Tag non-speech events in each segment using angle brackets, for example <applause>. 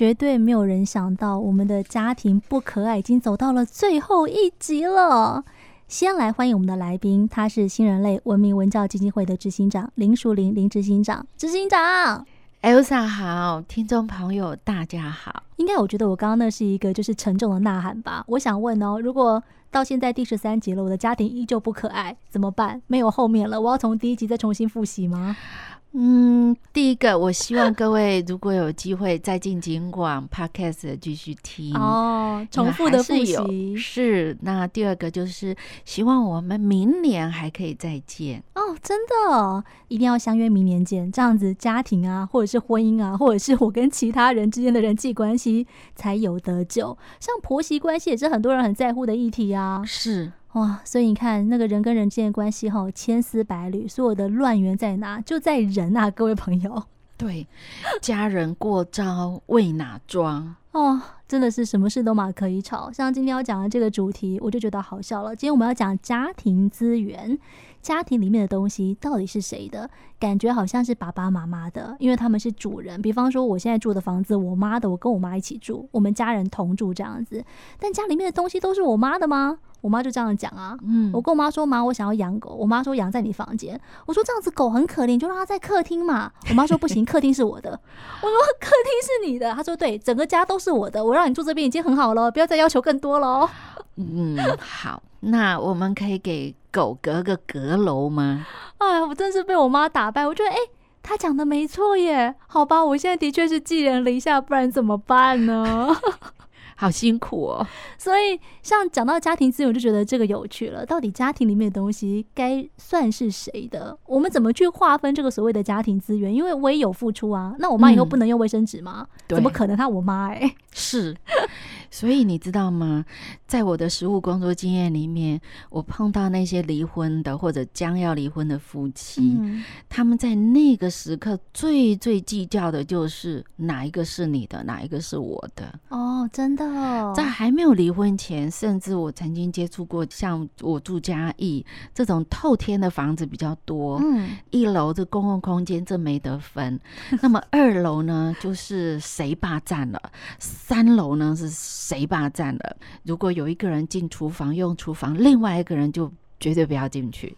绝对没有人想到，我们的家庭不可爱已经走到了最后一集了。先来欢迎我们的来宾，他是新人类文明文教基金会的执行长林淑玲林执行长。执行长，Elsa 好，听众朋友大家好。应该我觉得我刚刚那是一个就是沉重的呐喊吧？我想问哦，如果到现在第十三集了，我的家庭依旧不可爱，怎么办？没有后面了，我要从第一集再重新复习吗？嗯，第一个，我希望各位如果有机会再进尽管 Podcast 继续听哦，重复的复习是。那第二个就是希望我们明年还可以再见哦，真的一定要相约明年见，这样子家庭啊，或者是婚姻啊，或者是我跟其他人之间的人际关系才有得救。像婆媳关系也是很多人很在乎的议题啊，是。哇，所以你看，那个人跟人之间的关系哈，千丝百缕，所有的乱源在哪？就在人啊，各位朋友。<laughs> 对，家人过招为哪桩？哦，真的是什么事都嘛可以吵。像今天要讲的这个主题，我就觉得好笑了。今天我们要讲家庭资源，家庭里面的东西到底是谁的？感觉好像是爸爸妈妈的，因为他们是主人。比方说，我现在住的房子，我妈的，我跟我妈一起住，我们家人同住这样子。但家里面的东西都是我妈的吗？我妈就这样讲啊，嗯，我跟我妈说，妈，我想要养狗。我妈说养在你房间。我说这样子狗很可怜，就让它在客厅嘛。我妈说不行，客厅是我的。<laughs> 我说客厅是你的。她说对，整个家都是我的。我让你住这边已经很好了，不要再要求更多了哦。嗯，好，那我们可以给狗隔个阁楼吗？哎，我真是被我妈打败。我觉得，哎，她讲的没错耶。好吧，我现在的确是寄人篱下，不然怎么办呢？<laughs> 好辛苦哦，所以像讲到家庭资源，我就觉得这个有趣了。到底家庭里面的东西该算是谁的？我们怎么去划分这个所谓的家庭资源？因为我也有付出啊。那我妈以后不能用卫生纸吗？嗯、怎么可能？她我妈哎、欸，<laughs> 是。所以你知道吗？在我的实务工作经验里面，我碰到那些离婚的或者将要离婚的夫妻，嗯、他们在那个时刻最最计较的就是哪一个是你的，哪一个是我的。哦，真的哦。在还没有离婚前，甚至我曾经接触过，像我住嘉义这种透天的房子比较多，嗯，一楼这公共空间这没得分，那么二楼呢就是谁霸占了，三楼呢是。谁霸占了？如果有一个人进厨房用厨房，另外一个人就绝对不要进去。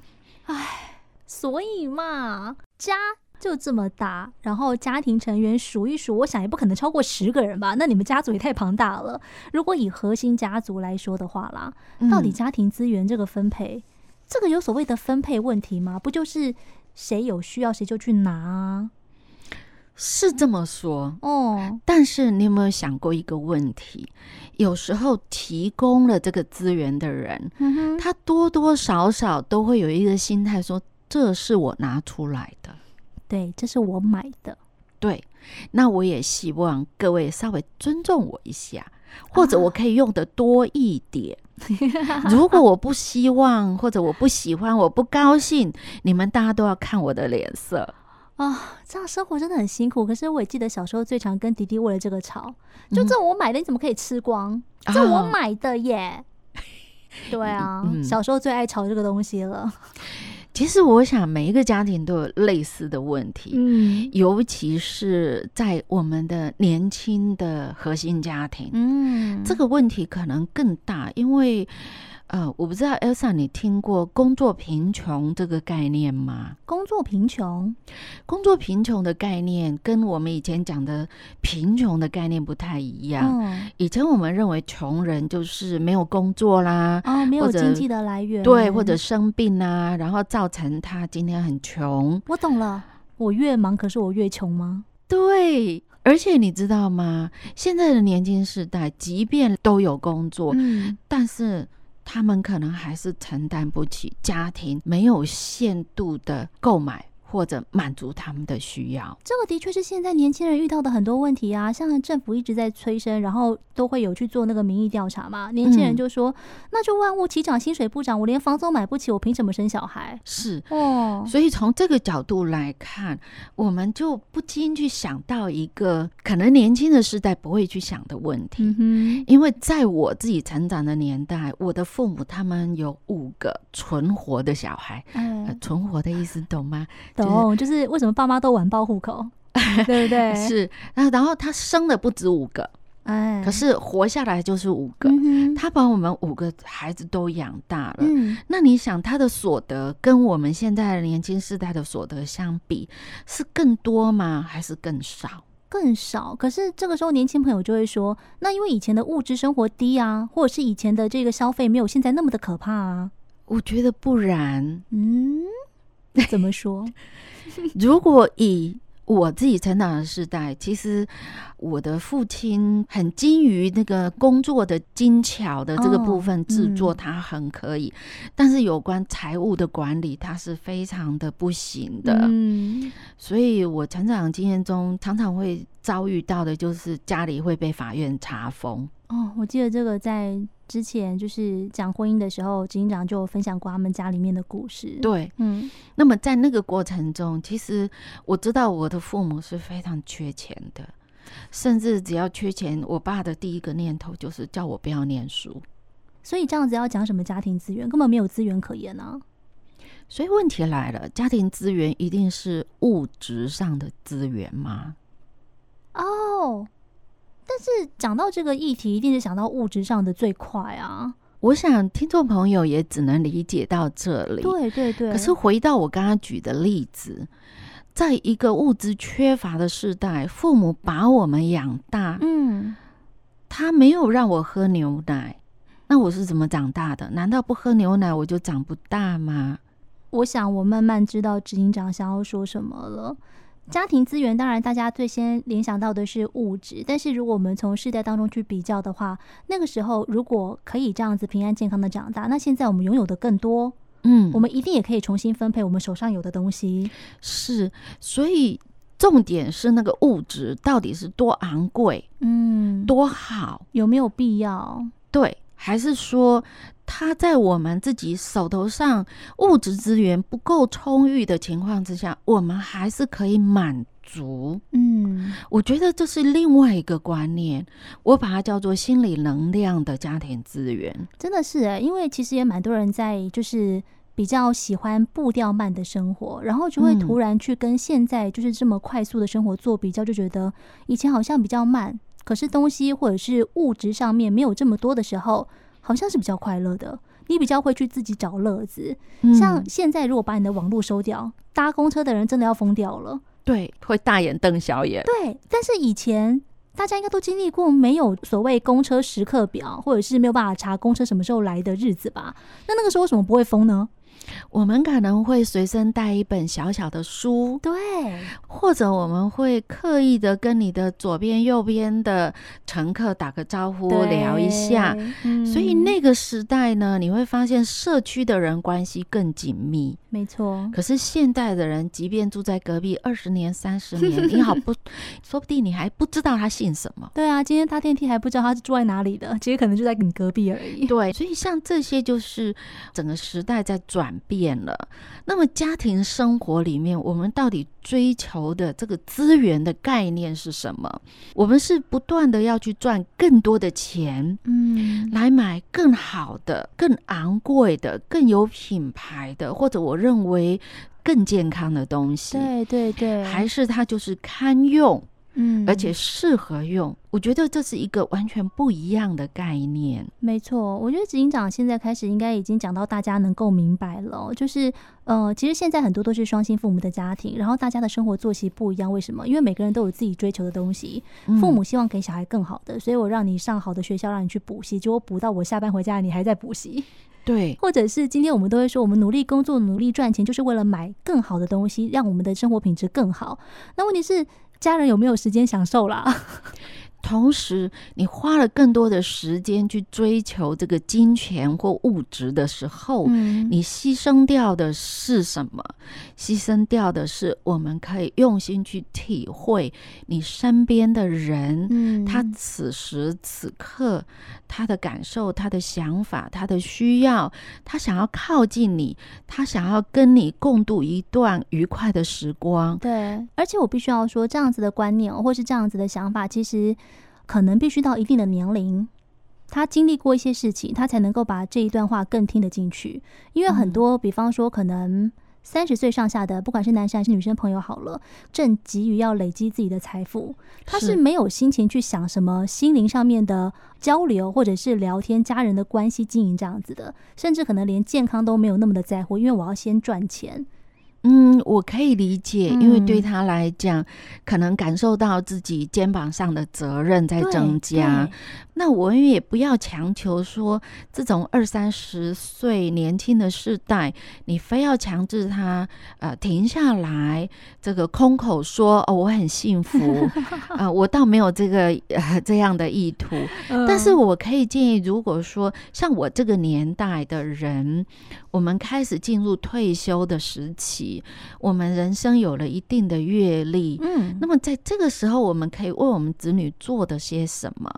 唉，所以嘛，家就这么大，然后家庭成员数一数，我想也不可能超过十个人吧？那你们家族也太庞大了。如果以核心家族来说的话啦，到底家庭资源这个分配，嗯、这个有所谓的分配问题吗？不就是谁有需要谁就去拿啊？是这么说哦，但是你有没有想过一个问题？有时候提供了这个资源的人，嗯，他多多少少都会有一个心态，说这是我拿出来的，对，这是我买的，对。那我也希望各位稍微尊重我一下，或者我可以用的多一点。啊、<laughs> 如果我不希望，或者我不喜欢，我不高兴，你们大家都要看我的脸色。啊、哦，这样生活真的很辛苦。可是我也记得小时候最常跟弟弟为了这个吵，就这我买的，你怎么可以吃光？嗯、这我买的耶。<laughs> 哦、对啊，嗯、小时候最爱吵这个东西了。其实我想每一个家庭都有类似的问题，嗯，尤其是在我们的年轻的核心家庭，嗯，这个问题可能更大，因为。呃，我不知道 Elsa，你听过工作贫穷这个概念吗？工作贫穷，工作贫穷的概念跟我们以前讲的贫穷的概念不太一样。嗯，以前我们认为穷人就是没有工作啦，哦，没有经济的来源，对，或者生病啊，然后造成他今天很穷。我懂了，我越忙，可是我越穷吗？对，而且你知道吗？现在的年轻世代，即便都有工作，嗯，但是。他们可能还是承担不起家庭没有限度的购买。或者满足他们的需要，这个的确是现在年轻人遇到的很多问题啊。像政府一直在催生，然后都会有去做那个民意调查嘛。年轻人就说：“嗯、那就万物齐涨，薪水不涨，我连房租都买不起，我凭什么生小孩？”是哦，所以从这个角度来看，我们就不禁去想到一个可能年轻的时代不会去想的问题。因为在我自己成长的年代，我的父母他们有五个存活的小孩。嗯、呃，存活的意思懂吗？懂，就是为什么爸妈都晚报户口？对不对？<laughs> 是，然后然后他生的不止五个。哎，可是活下来就是五个，嗯、他把我们五个孩子都养大了。嗯，那你想他的所得跟我们现在的年轻世代的所得相比，是更多吗？还是更少？更少。可是这个时候，年轻朋友就会说：“那因为以前的物质生活低啊，或者是以前的这个消费没有现在那么的可怕啊。”我觉得不然。嗯，<laughs> 怎么说？<laughs> 如果以我自己成长的时代，其实我的父亲很精于那个工作的精巧的这个部分制作，他很可以。但是有关财务的管理，他是非常的不行的。嗯，所以我成长经验中常常会遭遇到的就是家里会被法院查封。哦，我记得这个在。之前就是讲婚姻的时候，执行长就分享过他们家里面的故事。对，嗯，那么在那个过程中，其实我知道我的父母是非常缺钱的，甚至只要缺钱，我爸的第一个念头就是叫我不要念书。所以这样子要讲什么家庭资源，根本没有资源可言呢？所以问题来了，家庭资源一定是物质上的资源吗？哦。但是讲到这个议题，一定是想到物质上的最快啊！我想听众朋友也只能理解到这里。对对对。可是回到我刚刚举的例子，在一个物质缺乏的时代，父母把我们养大，嗯，他没有让我喝牛奶，那我是怎么长大的？难道不喝牛奶我就长不大吗？我想我慢慢知道执行长想要说什么了。家庭资源当然，大家最先联想到的是物质。但是如果我们从世代当中去比较的话，那个时候如果可以这样子平安健康的长大，那现在我们拥有的更多，嗯，我们一定也可以重新分配我们手上有的东西。是，所以重点是那个物质到底是多昂贵，嗯，多好，有没有必要？对，还是说？他在我们自己手头上物质资源不够充裕的情况之下，我们还是可以满足。嗯，我觉得这是另外一个观念，我把它叫做心理能量的家庭资源。真的是诶，因为其实也蛮多人在就是比较喜欢步调慢的生活，然后就会突然去跟现在就是这么快速的生活做比较，就觉得以前好像比较慢，可是东西或者是物质上面没有这么多的时候。好像是比较快乐的，你比较会去自己找乐子。嗯。像现在，如果把你的网络收掉，搭公车的人真的要疯掉了。对，会大眼瞪小眼。对，但是以前大家应该都经历过没有所谓公车时刻表，或者是没有办法查公车什么时候来的日子吧？那那个时候为什么不会疯呢？我们可能会随身带一本小小的书，对，或者我们会刻意的跟你的左边、右边的乘客打个招呼，聊一下。嗯，所以那个时代呢，你会发现社区的人关系更紧密。没错。可是现代的人，即便住在隔壁二十年、三十年，你好不，<laughs> 说不定你还不知道他姓什么。对啊，今天搭电梯还不知道他是住在哪里的，其实可能就在你隔壁而已。对，所以像这些就是整个时代在转变了。那么家庭生活里面，我们到底追求的这个资源的概念是什么？我们是不断的要去赚更多的钱，嗯，来买更好的、更昂贵的、更有品牌的，或者我认为更健康的东西。对对对，还是它就是堪用？嗯，而且适合用，我觉得这是一个完全不一样的概念。没错，我觉得执行长现在开始应该已经讲到大家能够明白了，就是呃，其实现在很多都是双薪父母的家庭，然后大家的生活作息不一样，为什么？因为每个人都有自己追求的东西，父母希望给小孩更好的，所以我让你上好的学校，让你去补习，结果补到我下班回家，你还在补习。对，或者是今天我们都会说，我们努力工作，努力赚钱，就是为了买更好的东西，让我们的生活品质更好。那问题是，家人有没有时间享受啦？同时，你花了更多的时间去追求这个金钱或物质的时候，嗯，你牺牲掉的是什么？牺牲掉的是我们可以用心去体会你身边的人，嗯，他此时此刻他的感受、他的想法、他的需要，他想要靠近你，他想要跟你共度一段愉快的时光。对，而且我必须要说，这样子的观念或是这样子的想法，其实。可能必须到一定的年龄，他经历过一些事情，他才能够把这一段话更听得进去。因为很多，比方说，可能三十岁上下的，不管是男生还是女生朋友，好了，正急于要累积自己的财富，他是没有心情去想什么心灵上面的交流，或者是聊天、家人的关系经营这样子的，甚至可能连健康都没有那么的在乎，因为我要先赚钱。嗯，我可以理解，因为对他来讲，嗯、可能感受到自己肩膀上的责任在增加。那我们也不要强求说，这种二三十岁年轻的世代，你非要强制他呃停下来，这个空口说哦我很幸福，<laughs> 呃我倒没有这个呃这样的意图。但是我可以建议，如果说像我这个年代的人，我们开始进入退休的时期。我们人生有了一定的阅历，嗯，那么在这个时候，我们可以为我们子女做的些什么？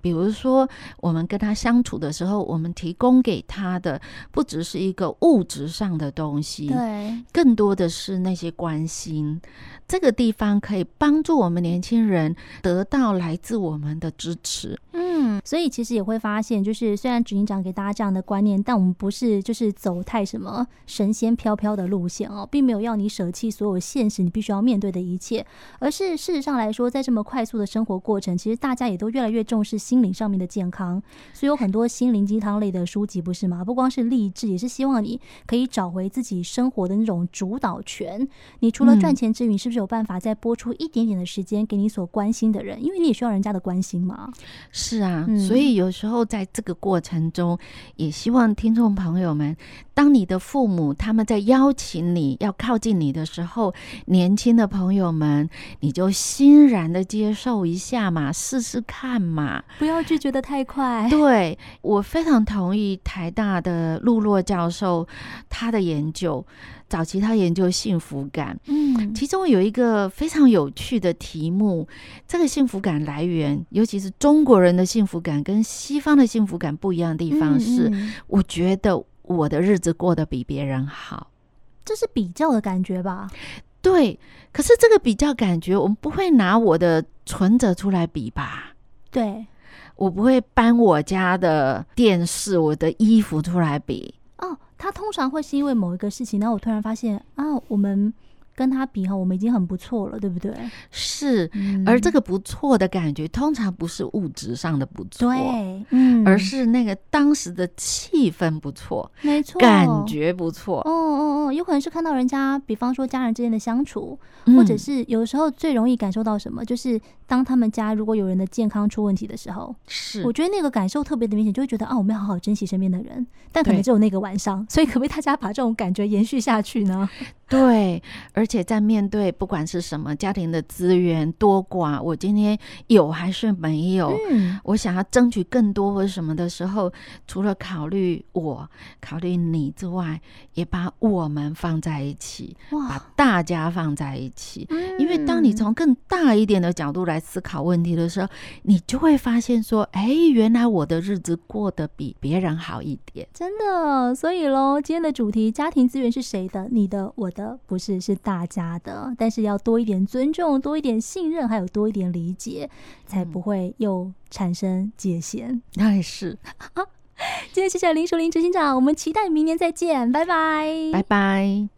比如说，我们跟他相处的时候，我们提供给他的不只是一个物质上的东西，对，更多的是那些关心。这个地方可以帮助我们年轻人得到来自我们的支持。嗯，所以其实也会发现，就是虽然执行长给大家这样的观念，但我们不是就是走太什么神仙飘飘的路线哦，并没有要你舍弃所有现实你必须要面对的一切，而是事实上来说，在这么快速的生活过程，其实大家也都越来越重视心灵上面的健康，所以有很多心灵鸡汤类的书籍，不是吗？不光是励志，也是希望你可以找回自己生活的那种主导权。你除了赚钱之余，是不是有办法再拨出一点点的时间给你所关心的人？因为你也需要人家的关心嘛。是啊。所以有时候在这个过程中，也希望听众朋友们，当你的父母他们在邀请你要靠近你的时候，年轻的朋友们，你就欣然的接受一下嘛，试试看嘛，不要拒绝的太快。对，我非常同意台大的陆洛教授他的研究。早期他研究幸福感，嗯，其中有一个非常有趣的题目，这个幸福感来源，尤其是中国人的幸福感跟西方的幸福感不一样的地方是，我觉得我的日子过得比别人好，这是比较的感觉吧？对，可是这个比较感觉，我们不会拿我的存折出来比吧？对，我不会搬我家的电视、我的衣服出来比。哦，他通常会是因为某一个事情，然后我突然发现啊，我们。跟他比哈，我们已经很不错了，对不对？是，而这个不错的感觉，通常不是物质上的不错，对，嗯，而是那个当时的气氛不错，没错，感觉不错。哦哦哦，有可能是看到人家，比方说家人之间的相处，或者是有时候最容易感受到什么，就是当他们家如果有人的健康出问题的时候，是，我觉得那个感受特别的明显，就会觉得啊，我们要好好珍惜身边的人，但可能只有那个晚上，所以可不可以大家把这种感觉延续下去呢？对，而且在面对不管是什么家庭的资源多寡，我今天有还是没有，嗯，我想要争取更多或者什么的时候，除了考虑我、考虑你之外，也把我们放在一起，把大家放在一起。因为当你从更大一点的角度来思考问题的时候，你就会发现说，哎，原来我的日子过得比别人好一点，真的。所以喽，今天的主题：家庭资源是谁的？你的，我的。不是，是大家的，但是要多一点尊重，多一点信任，还有多一点理解，才不会又产生界限。那 <laughs> 也是。<laughs> 今天谢谢林淑玲执行长，我们期待明年再见，拜拜，拜拜。